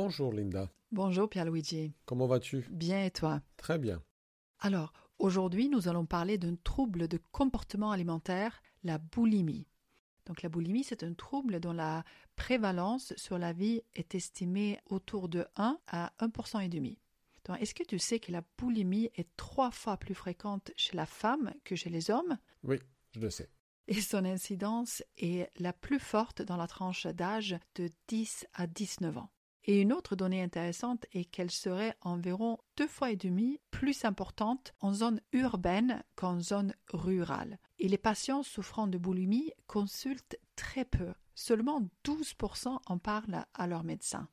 Bonjour Linda. Bonjour Pierluigi. Comment vas-tu? Bien et toi? Très bien. Alors, aujourd'hui, nous allons parler d'un trouble de comportement alimentaire, la boulimie. Donc la boulimie, c'est un trouble dont la prévalence sur la vie est estimée autour de 1 à 1% et demi. Donc, est-ce que tu sais que la boulimie est trois fois plus fréquente chez la femme que chez les hommes? Oui, je le sais. Et son incidence est la plus forte dans la tranche d'âge de 10 à 19 ans. Et une autre donnée intéressante est qu'elle serait environ deux fois et demi plus importante en zone urbaine qu'en zone rurale. Et les patients souffrant de boulimie consultent très peu. Seulement 12% en parlent à leur médecin.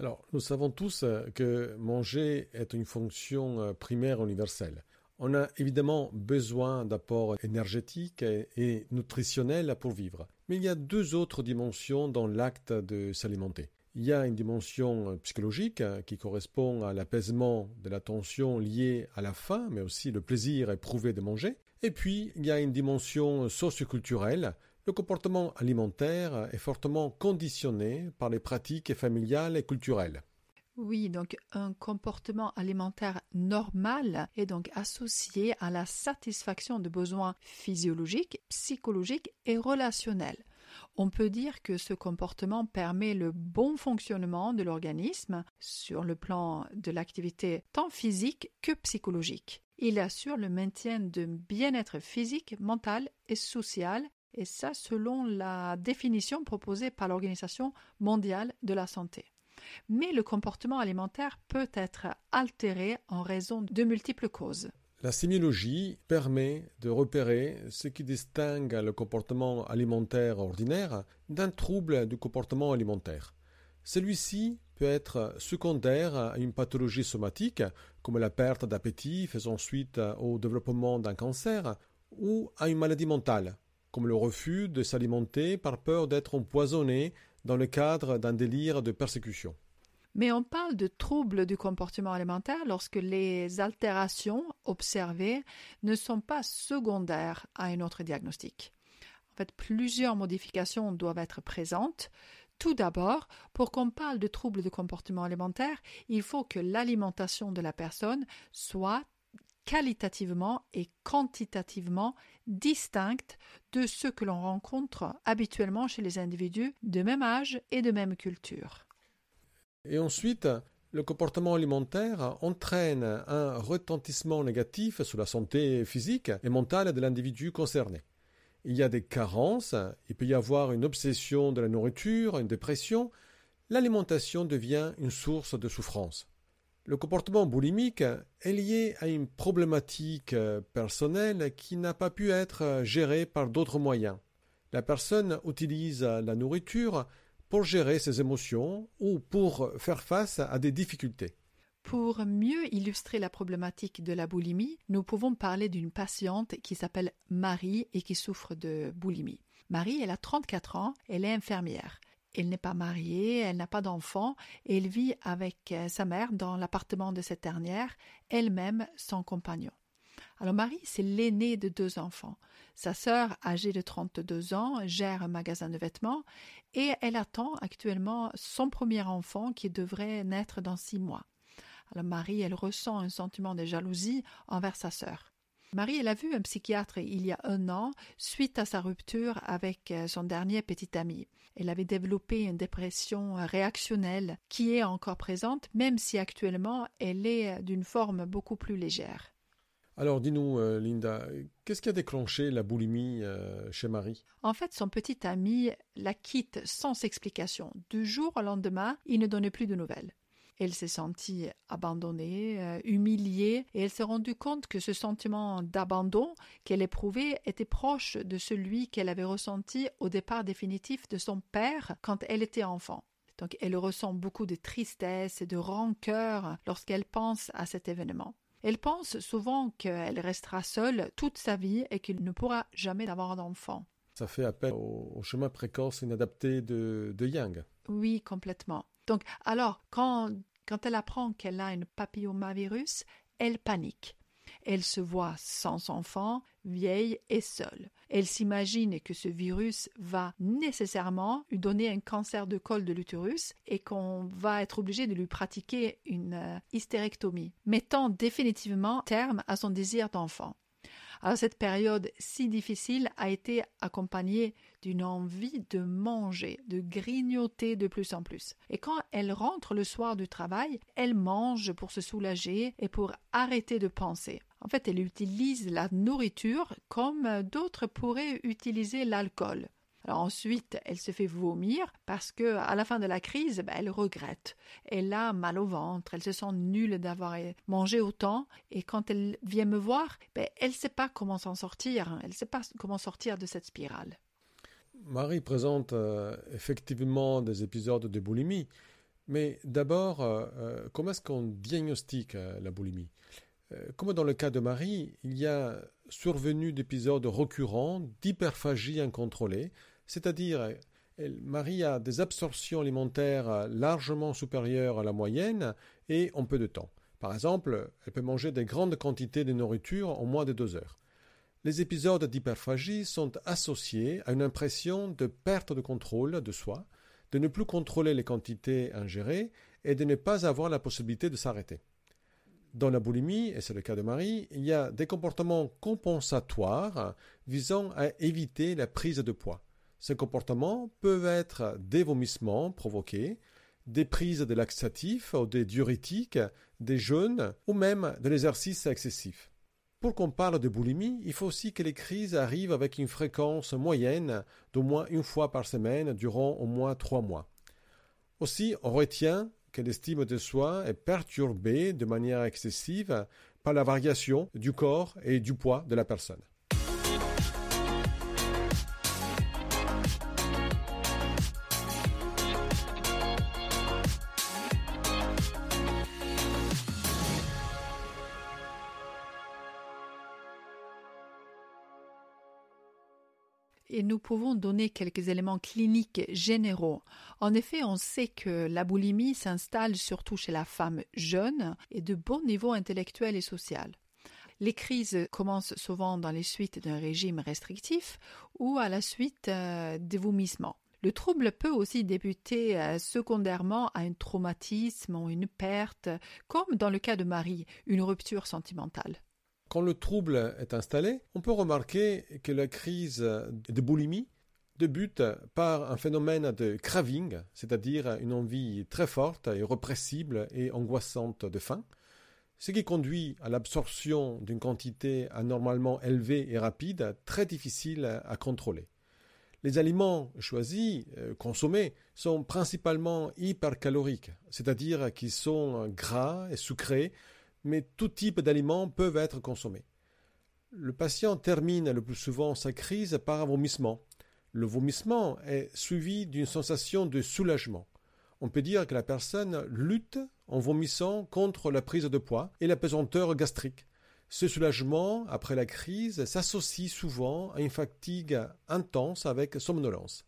Alors, nous savons tous euh, que manger est une fonction euh, primaire universelle. On a évidemment besoin d'apports énergétiques et nutritionnels pour vivre. Mais il y a deux autres dimensions dans l'acte de s'alimenter. Il y a une dimension euh, psychologique euh, qui correspond à l'apaisement de la tension liée à la faim, mais aussi le plaisir éprouvé de manger. Et puis, il y a une dimension socioculturelle. Le comportement alimentaire est fortement conditionné par les pratiques familiales et culturelles. Oui, donc un comportement alimentaire normal est donc associé à la satisfaction de besoins physiologiques, psychologiques et relationnels. On peut dire que ce comportement permet le bon fonctionnement de l'organisme sur le plan de l'activité tant physique que psychologique. Il assure le maintien de bien-être physique, mental et social, et ça selon la définition proposée par l'Organisation mondiale de la santé. Mais le comportement alimentaire peut être altéré en raison de multiples causes. La sémiologie permet de repérer ce qui distingue le comportement alimentaire ordinaire d'un trouble du comportement alimentaire. Celui-ci peut être secondaire à une pathologie somatique, comme la perte d'appétit faisant suite au développement d'un cancer, ou à une maladie mentale, comme le refus de s'alimenter par peur d'être empoisonné dans le cadre d'un délire de persécution. Mais on parle de troubles du comportement alimentaire lorsque les altérations observées ne sont pas secondaires à un autre diagnostic. En fait, plusieurs modifications doivent être présentes. Tout d'abord, pour qu'on parle de troubles de comportement alimentaire, il faut que l'alimentation de la personne soit qualitativement et quantitativement distincte de ce que l'on rencontre habituellement chez les individus de même âge et de même culture. Et ensuite, le comportement alimentaire entraîne un retentissement négatif sur la santé physique et mentale de l'individu concerné. Il y a des carences, il peut y avoir une obsession de la nourriture, une dépression. L'alimentation devient une source de souffrance. Le comportement boulimique est lié à une problématique personnelle qui n'a pas pu être gérée par d'autres moyens. La personne utilise la nourriture pour gérer ses émotions ou pour faire face à des difficultés. Pour mieux illustrer la problématique de la boulimie, nous pouvons parler d'une patiente qui s'appelle Marie et qui souffre de boulimie. Marie, elle a 34 ans, elle est infirmière. Elle n'est pas mariée, elle n'a pas d'enfant, et elle vit avec euh, sa mère dans l'appartement de cette dernière, elle-même son compagnon. Alors Marie, c'est l'aînée de deux enfants. Sa sœur, âgée de 32 ans, gère un magasin de vêtements et elle attend actuellement son premier enfant qui devrait naître dans six mois. Alors Marie, elle ressent un sentiment de jalousie envers sa sœur. Marie, elle a vu un psychiatre il y a un an suite à sa rupture avec euh, son dernier petit ami. Elle avait développé une dépression réactionnelle qui est encore présente, même si actuellement elle est d'une forme beaucoup plus légère. Alors dis-nous, euh, Linda, qu'est-ce qui a déclenché la boulimie euh, chez Marie? En fait, son petit ami la quitte sans explication. Du jour au lendemain, il ne donnait plus de nouvelles. Elle s'est sentie abandonnée, euh, humiliée, et elle s'est rendue compte que ce sentiment d'abandon qu'elle éprouvait était proche de celui qu'elle avait ressenti au départ définitif de son père quand elle était enfant. Donc elle ressent beaucoup de tristesse et de rancœur lorsqu'elle pense à cet événement. Elle pense souvent qu'elle restera seule toute sa vie et qu'il ne pourra jamais avoir d'enfant. Ça fait appel au, chemin précoce inadapté de, de Yang. Oui, complètement. Donc, alors, quand, quand elle apprend qu'elle a un papillomavirus, elle panique. Elle se voit sans enfant, vieille et seule. Elle s'imagine que ce virus va nécessairement lui donner un cancer de col de l'utérus et qu'on va être obligé de lui pratiquer une euh, hystérectomie, mettant définitivement terme à son désir d'enfant. Alors cette période si difficile a été accompagnée d'une envie de manger, de grignoter de plus en plus. Et quand elle rentre le soir du travail, elle mange pour se soulager et pour arrêter de penser. En fait, elle utilise la nourriture comme d'autres pourraient utiliser l'alcool. Alors ensuite, elle se fait vomir parce que à la fin de la crise, ben, elle regrette. Elle a mal au ventre, elle se sent nulle d'avoir mangé autant. Et quand elle vient me voir, ben, elle ne sait pas comment s'en sortir. Elle ne sait pas comment sortir de cette spirale. Marie présente euh, effectivement des épisodes de boulimie. Mais d'abord, euh, euh, comment est-ce qu'on diagnostique la boulimie? Comme dans le cas de Marie, il y a survenu d'épisodes récurrents d'hyperphagie incontrôlée, c'est-à-dire Marie a des absorptions alimentaires largement supérieures à la moyenne et en peu de temps. Par exemple, elle peut manger des grandes quantités de nourriture en moins de deux heures. Les épisodes d'hyperphagie sont associés à une impression de perte de contrôle de soi, de ne plus contrôler les quantités ingérées et de ne pas avoir la possibilité de s'arrêter. Dans la boulimie, et c'est le cas de Marie, il y a des comportements compensatoires visant à éviter la prise de poids. Ces comportements peuvent être des vomissements provoqués, des prises de laxatifs ou des diurétiques, des jeûnes ou même de l'exercice excessif. Pour qu'on parle de boulimie, il faut aussi que les crises arrivent avec une fréquence moyenne d'au moins une fois par semaine durant au moins trois mois. Aussi, on retient que l'estime de soi est perturbée de manière excessive par la variation du corps et du poids de la personne. Et nous pouvons donner quelques éléments cliniques généraux. En effet, on sait que la boulimie s'installe surtout chez la femme jeune et de bon niveau intellectuel et social. Les crises commencent souvent dans les suites d'un régime restrictif ou à la suite euh, des vomissements. Le trouble peut aussi débuter euh, secondairement à un traumatisme ou une perte, comme dans le cas de Marie, une rupture sentimentale. Quand le trouble est installé, on peut remarquer que la crise de boulimie débute par un phénomène de craving, c'est-à-dire une envie très forte et répressible et angoissante de faim, ce qui conduit à l'absorption d'une quantité anormalement élevée et rapide, très difficile à contrôler. Les aliments choisis, euh, consommés, sont principalement hypercaloriques, c'est-à-dire qu'ils sont gras et sucrés, mais tout type d'aliments peuvent être consommés. Le patient termine le plus souvent sa crise par un vomissement. Le vomissement est suivi d'une sensation de soulagement. On peut dire que la personne lutte en vomissant contre la prise de poids et la pesanteur gastrique. Ce soulagement, après la crise, s'associe souvent à une fatigue intense avec somnolence.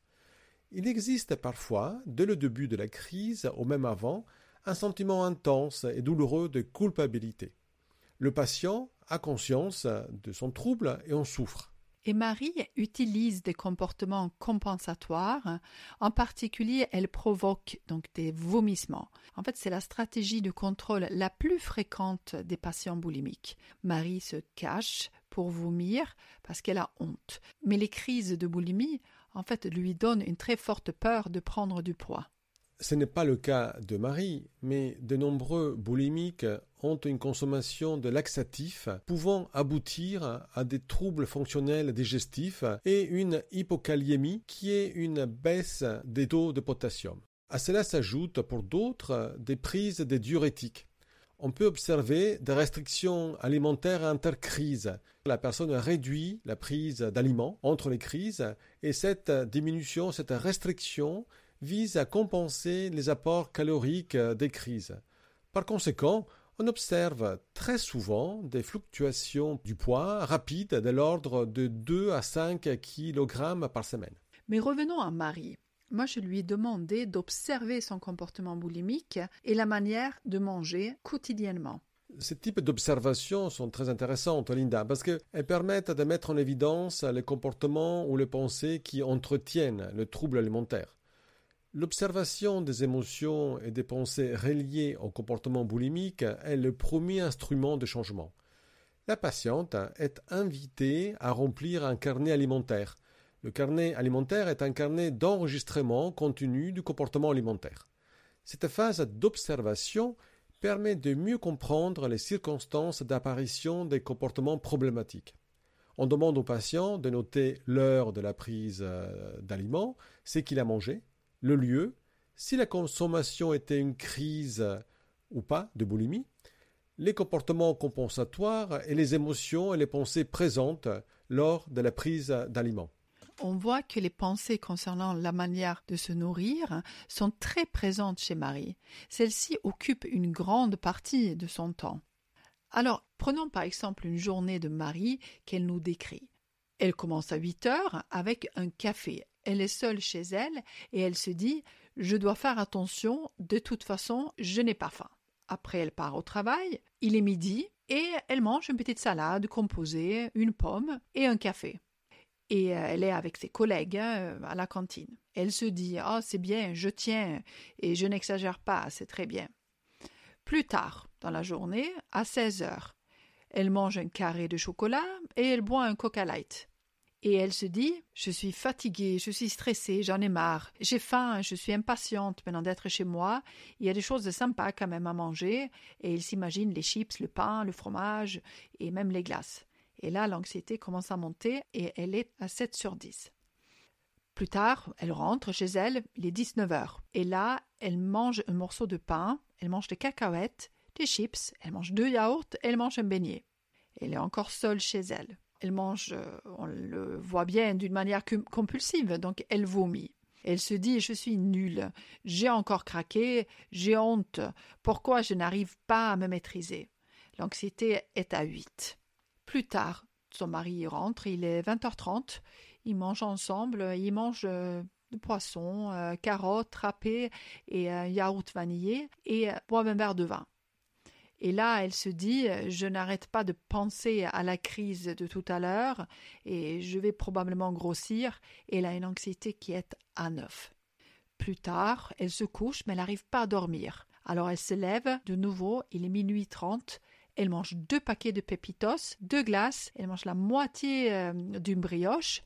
Il existe parfois, dès le début de la crise ou même avant, un sentiment intense et douloureux de culpabilité. Le patient a conscience de son trouble et en souffre. Et Marie utilise des comportements compensatoires. En particulier, elle provoque donc des vomissements. En fait, c'est la stratégie de contrôle la plus fréquente des patients boulimiques. Marie se cache pour vomir parce qu'elle a honte. Mais les crises de boulimie, en fait, lui donnent une très forte peur de prendre du poids. Ce n'est pas le cas de Marie, mais de nombreux boulimiques ont une consommation de laxatifs pouvant aboutir à des troubles fonctionnels digestifs et une hypokaliémie qui est une baisse des taux de potassium. À cela s'ajoutent pour d'autres des prises de diurétiques. On peut observer des restrictions alimentaires intercrises. La personne réduit la prise d'aliments entre les crises et cette diminution, cette restriction vise à compenser les apports caloriques des crises. Par conséquent, on observe très souvent des fluctuations du poids rapides de l'ordre de 2 à 5 kg par semaine. Mais revenons à Marie. Moi, je lui ai demandé d'observer son comportement boulimique et la manière de manger quotidiennement. Ce type d'observations sont très intéressantes, Linda, parce qu'elles permettent de mettre en évidence les comportements ou les pensées qui entretiennent le trouble alimentaire. L'observation des émotions et des pensées reliées au comportement boulimique est le premier instrument de changement. La patiente est invitée à remplir un carnet alimentaire. Le carnet alimentaire est un carnet d'enregistrement continu du comportement alimentaire. Cette phase d'observation permet de mieux comprendre les circonstances d'apparition des comportements problématiques. On demande au patient de noter l'heure de la prise euh, d'aliments, ce qu'il a mangé, le lieu, si la consommation était une crise ou pas de boulimie, les comportements compensatoires et les émotions et les pensées présentes lors de la prise d'aliments on voit que les pensées concernant la manière de se nourrir sont très présentes chez Marie. Celle-ci occupe une grande partie de son temps. Alors, prenons par exemple une journée de Marie qu'elle nous décrit. Elle commence à 8 heures avec un café. Elle est seule chez elle et elle se dit Je dois faire attention, de toute façon, je n'ai pas faim. Après, elle part au travail, il est midi et elle mange une petite salade composée, une pomme et un café et euh, elle est avec ses collègues hein, à la cantine. Elle se dit Ah, c'est bien, je tiens, et je n'exagère pas, c'est très bien. Plus tard, dans la journée, à 16 heures, elle mange un carré de chocolat et elle boit un coca light. Et elle se dit Je suis fatiguée, je suis stressée, j'en ai marre, j'ai faim, je suis impatiente maintenant d'être chez moi. Il y a des choses de sympas quand même à manger. Et elle s'imagine les chips, le pain, le fromage et même les glaces. Et là, l'anxiété commence à monter et elle est à 7 sur 10. Plus tard, elle rentre chez elle, il est 19 heures. Et là, elle mange un morceau de pain, elle mange des cacahuètes, des chips, elle mange deux yaourts, elle mange un beignet. Elle est encore seule chez elle. Elle mange, euh, on le voit bien, d'une manière compulsive, donc elle vomit. Elle se dit Je suis nulle, j'ai encore craqué, j'ai honte, pourquoi je n'arrive pas à me maîtriser? L'anxiété est à 8. Plus tard, son mari rentre, il est 20h30, ils mangent ensemble, ils mangent euh, du poisson, euh, carottes râpées et yaourt vanillé et boivent un verre de vin. Et là, elle se dit Je n'arrête pas de penser à la crise de tout à l'heure et je vais probablement grossir. Et elle a une anxiété qui est à neuf. Plus tard, elle se couche, mais elle n'arrive pas à dormir. Alors elle se lève de nouveau, il est minuit trente, elle mange deux paquets de pépitos, deux glaces, elle mange la moitié euh, d'une brioche,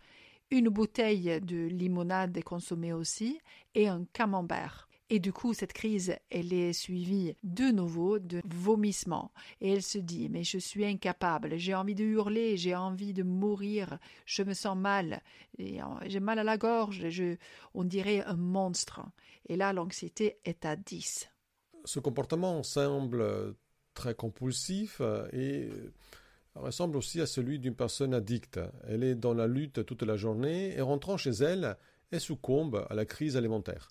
une bouteille de limonade consommée aussi et un camembert. Et du coup, cette crise, elle est suivie de nouveau de vomissements. Et elle se dit, mais je suis incapable, j'ai envie de hurler, j'ai envie de mourir, je me sens mal, euh, j'ai mal à la gorge, je, on dirait un monstre. Et là, l'anxiété est à 10. Ce comportement semble très compulsif et ressemble aussi à celui d'une personne addicte. Elle est dans la lutte toute la journée et rentrant chez elle, elle succombe à la crise alimentaire.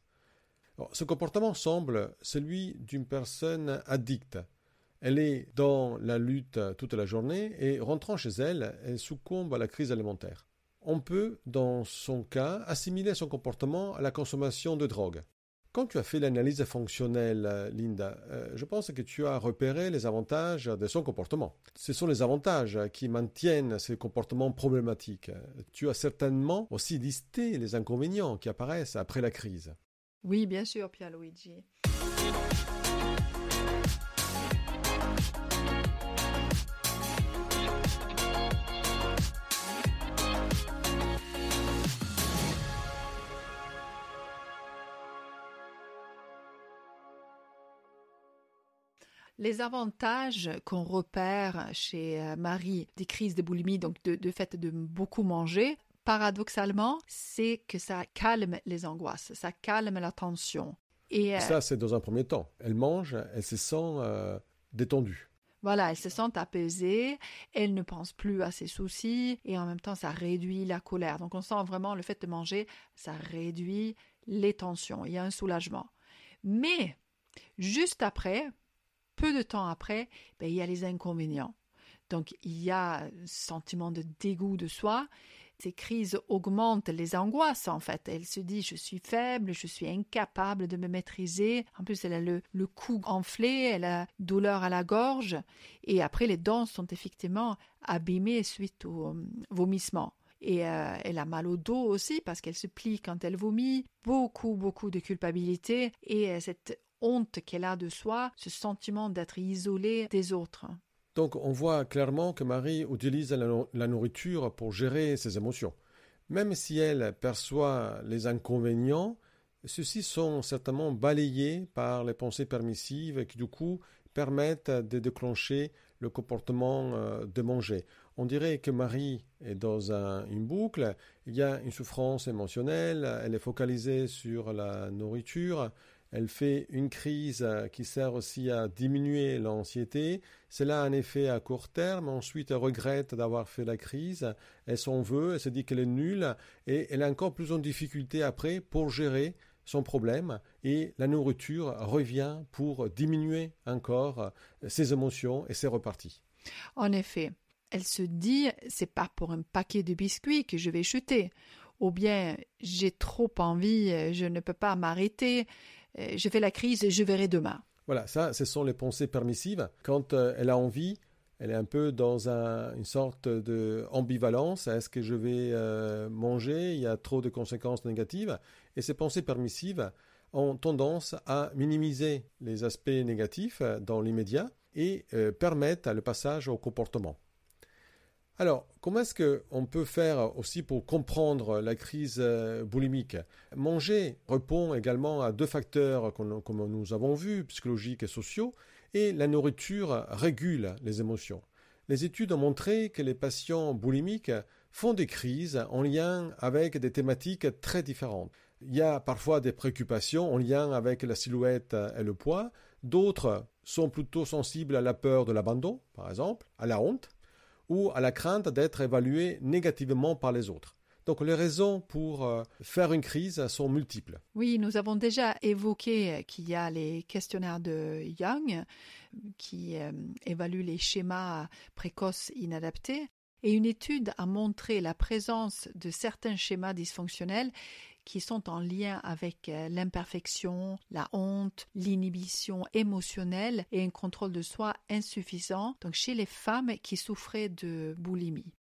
Ce comportement semble celui d'une personne addicte. Elle est dans la lutte toute la journée et rentrant chez elle, elle succombe à la crise alimentaire. On peut, dans son cas, assimiler son comportement à la consommation de drogue. Quand tu as fait l'analyse fonctionnelle, Linda, euh, je pense que tu as repéré les avantages de son comportement. Ce sont les avantages qui maintiennent ces comportements problématiques. Tu as certainement aussi listé les inconvénients qui apparaissent après la crise. Oui, bien sûr, Pierluigi. Les avantages qu'on repère chez euh, Marie des crises de boulimie, donc de, fait de beaucoup manger, paradoxalement, c'est que ça calme les angoisses, ça calme la tension. Et euh, ça, c'est dans un premier temps. Elle mange, elle se sent euh, détendue. Voilà, elle se sent apaisée, elle ne pense plus à ses soucis et en même temps ça réduit la colère. Donc on sent vraiment le fait de manger, ça réduit les tensions, il y a un soulagement. Mais juste après, peu de temps après, ben, il y a les inconvénients. Donc il y a un sentiment de dégoût de soi, ces crises augmentent les angoisses en fait. Elle se dit je suis faible, je suis incapable de me maîtriser. En plus, elle a le, le cou enflé, elle a douleur à la gorge. Et après, les dents sont effectivement abîmées suite au euh, vomissement. Et euh, elle a mal au dos aussi parce qu'elle se plie quand elle vomit. Beaucoup, beaucoup de culpabilité et euh, cette honte qu'elle a de soi, ce sentiment d'être isolée des autres. Donc on voit clairement que Marie utilise la, nourriture pour gérer ses émotions. Même si elle perçoit les inconvénients, ceux-ci sont certainement balayés par les pensées permissives qui du coup permettent de déclencher le comportement euh, de manger. On dirait que Marie est dans une boucle, il y a une souffrance émotionnelle, elle est focalisée sur la nourriture, elle fait une crise euh, qui sert aussi à diminuer l'anxiété. Cela a un effet à court terme. Ensuite, elle regrette d'avoir fait la crise. Elle s'en veut. Elle se dit qu'elle est nulle. Et elle est encore plus en difficulté après pour gérer son problème. Et la nourriture revient pour diminuer encore euh, ses émotions et c'est reparti. En effet, elle se dit c'est pas pour un paquet de biscuits que je vais chuter. Ou bien j'ai trop envie, je ne peux pas m'arrêter. Euh, je fais la crise et je verrai demain. Voilà, ça, ce sont les pensées permissives. Quand euh, elle a envie, elle est un peu dans une sorte d'ambivalence. Est-ce que je vais euh, manger? Il y a trop de conséquences négatives. Et ces pensées permissives ont tendance à minimiser les aspects négatifs dans l'immédiat et permettent le passage au comportement. Alors, comment est-ce qu'on peut faire aussi pour comprendre la crise euh, boulimique? Manger répond également à deux facteurs comme nous avons vus, psychologiques et sociaux, et la nourriture régule les émotions. Les études ont montré que les patients boulimiques font des crises en lien avec des thématiques très différentes. Il y a parfois des préoccupations en lien avec la silhouette et le poids, d'autres sont plutôt sensibles à la peur de l'abandon, par exemple, à la honte, ou à la crainte d'être évalué négativement par les autres. Donc les raisons pour euh, faire une crise sont multiples. Oui, nous avons déjà évoqué qu'il y a les questionnaires de Young qui euh, évaluent les schémas précoces inadaptés. Et une étude a montré la présence de certains schémas dysfonctionnels qui sont en lien avec euh, l'imperfection, la honte, l'inhibition émotionnelle et un contrôle de soi insuffisant, donc chez les femmes qui souffraient de boulimie.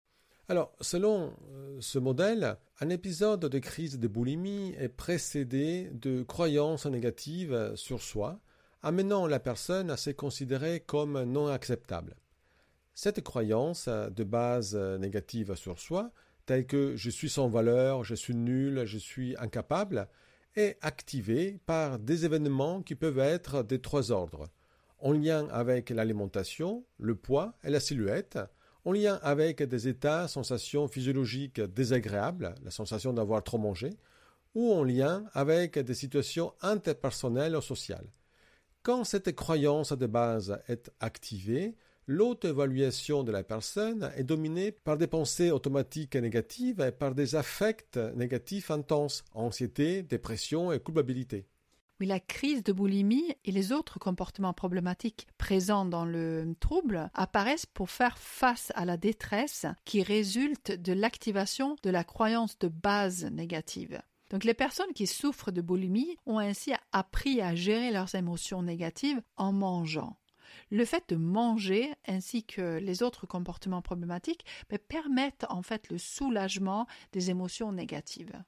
Alors, selon euh, ce modèle, un épisode de crise de boulimie est précédé de croyances négatives sur soi, amenant la personne à se considérer comme non acceptable. Cette croyance de base négative sur soi tels que je suis sans valeur, je suis nul, je suis incapable, est activé par des événements qui peuvent être des trois ordres, en lien avec l'alimentation, le poids et la silhouette, en lien avec des états, sensations physiologiques désagréables, la sensation d'avoir trop mangé, ou en lien avec des situations interpersonnelles ou sociales. Quand cette croyance de base est activée, l'auto-évaluation de la personne est dominée par des pensées automatiques et négatives et par des affects négatifs intenses, anxiété, dépression et culpabilité. Oui, la crise de boulimie et les autres comportements problématiques présents dans le trouble apparaissent pour faire face à la détresse qui résulte de l'activation de la croyance de base négative. Donc les personnes qui souffrent de boulimie ont ainsi appris à gérer leurs émotions négatives en mangeant le fait de manger ainsi que les autres comportements problématiques permettent en fait le soulagement des émotions négatives.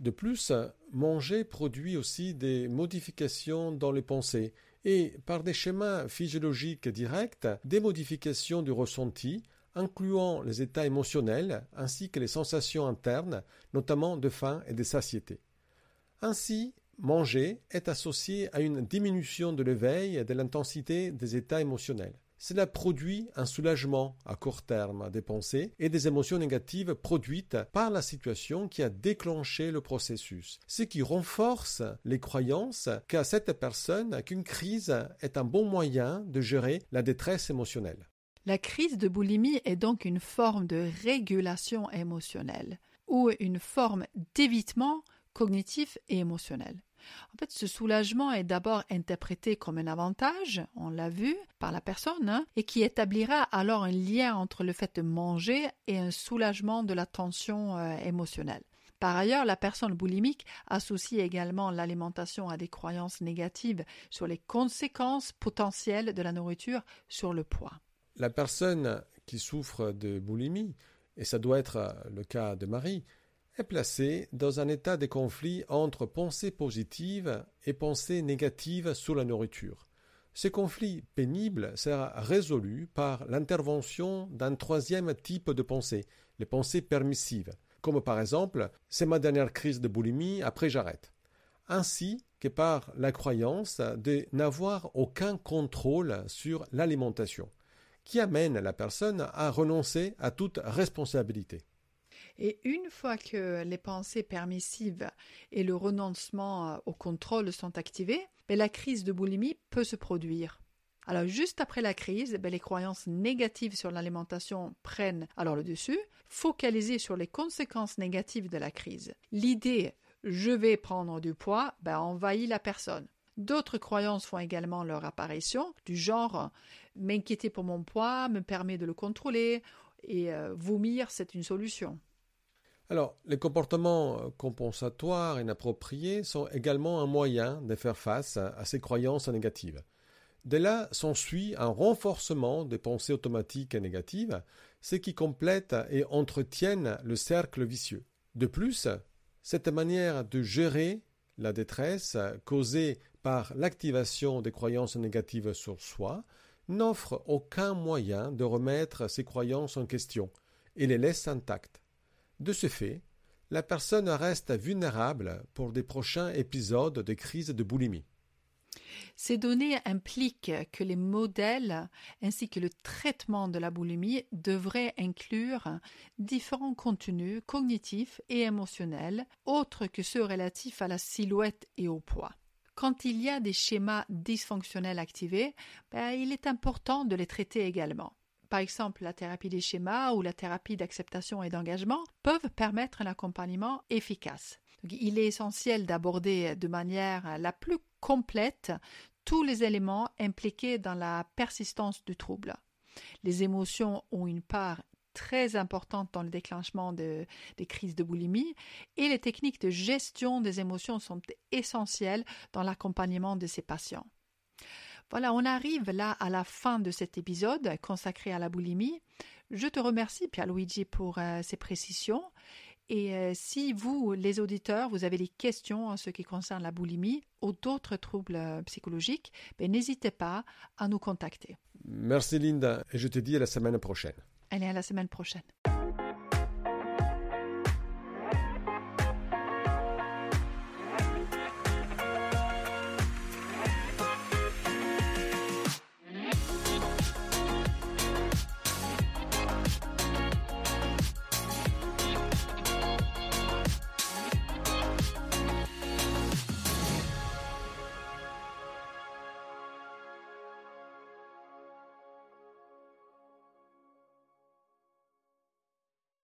De plus, manger produit aussi des modifications dans les pensées et par des schémas physiologiques directs, des modifications du ressenti, incluant les états émotionnels ainsi que les sensations internes, notamment de faim et de satiété. Ainsi, Manger est associé à une diminution de l'éveil et de l'intensité des états émotionnels. Cela produit un soulagement à court terme des pensées et des émotions négatives produites par la situation qui a déclenché le processus, ce qui renforce les croyances qu'à cette personne qu'une crise est un bon moyen de gérer la détresse émotionnelle. La crise de boulimie est donc une forme de régulation émotionnelle ou une forme d'évitement cognitif et émotionnel. En fait, ce soulagement est d'abord interprété comme un avantage, on l'a vu, par la personne, hein, et qui établira alors un lien entre le fait de manger et un soulagement de la tension euh, émotionnelle. Par ailleurs, la personne boulimique associe également l'alimentation à des croyances négatives sur les conséquences potentielles de la nourriture sur le poids. La personne qui souffre de boulimie, et ça doit être le cas de Marie, est placée dans un état de conflit entre pensées positives et pensées négatives sur la nourriture. Ce conflit pénible sera résolu par l'intervention d'un troisième type de pensée, les pensées permissives, comme par exemple c'est ma dernière crise de boulimie, après j'arrête, ainsi que par la croyance de n'avoir aucun contrôle sur l'alimentation, qui amène la personne à renoncer à toute responsabilité. Et une fois que les pensées permissives et le renoncement au contrôle sont activés, ben, la crise de boulimie peut se produire. Alors juste après la crise, ben, les croyances négatives sur l'alimentation prennent alors le dessus, focalisées sur les conséquences négatives de la crise. L'idée je vais prendre du poids ben, envahit la personne. D'autres croyances font également leur apparition, du genre m'inquiéter pour mon poids me permet de le contrôler et euh, vomir c'est une solution. Alors, les comportements euh, compensatoires inappropriés sont également un moyen de faire face à ces croyances négatives. De là s'ensuit un renforcement des pensées automatiques négatives, ce qui complète et entretiennent le cercle vicieux. De plus, cette manière de gérer la détresse causée par l'activation des croyances négatives sur soi n'offre aucun moyen de remettre ces croyances en question et les laisse intactes. De ce fait, la personne reste vulnérable pour des prochains épisodes de crise de boulimie. Ces données impliquent que les modèles ainsi que le traitement de la boulimie devraient inclure différents contenus cognitifs et émotionnels autres que ceux relatifs à la silhouette et au poids. Quand il y a des schémas dysfonctionnels activés, ben, il est important de les traiter également par exemple la thérapie des schémas ou la thérapie d'acceptation et d'engagement, peuvent permettre un accompagnement efficace. il est essentiel d'aborder de manière la plus complète tous les éléments impliqués dans la persistance du trouble. Les émotions ont une part très importante dans le déclenchement des crises de boulimie et les techniques de gestion des émotions sont essentielles dans l'accompagnement de ces patients. Voilà, on arrive là à la fin de cet épisode consacré à la boulimie. Je te remercie, Pierluigi, pour euh, ces précisions. Et euh, si vous, les auditeurs, vous avez des questions en ce qui concerne la boulimie ou d'autres troubles euh, psychologiques, ben, n'hésitez pas à nous contacter. Merci Linda, et je te dis à la semaine prochaine. Allez, à la semaine prochaine.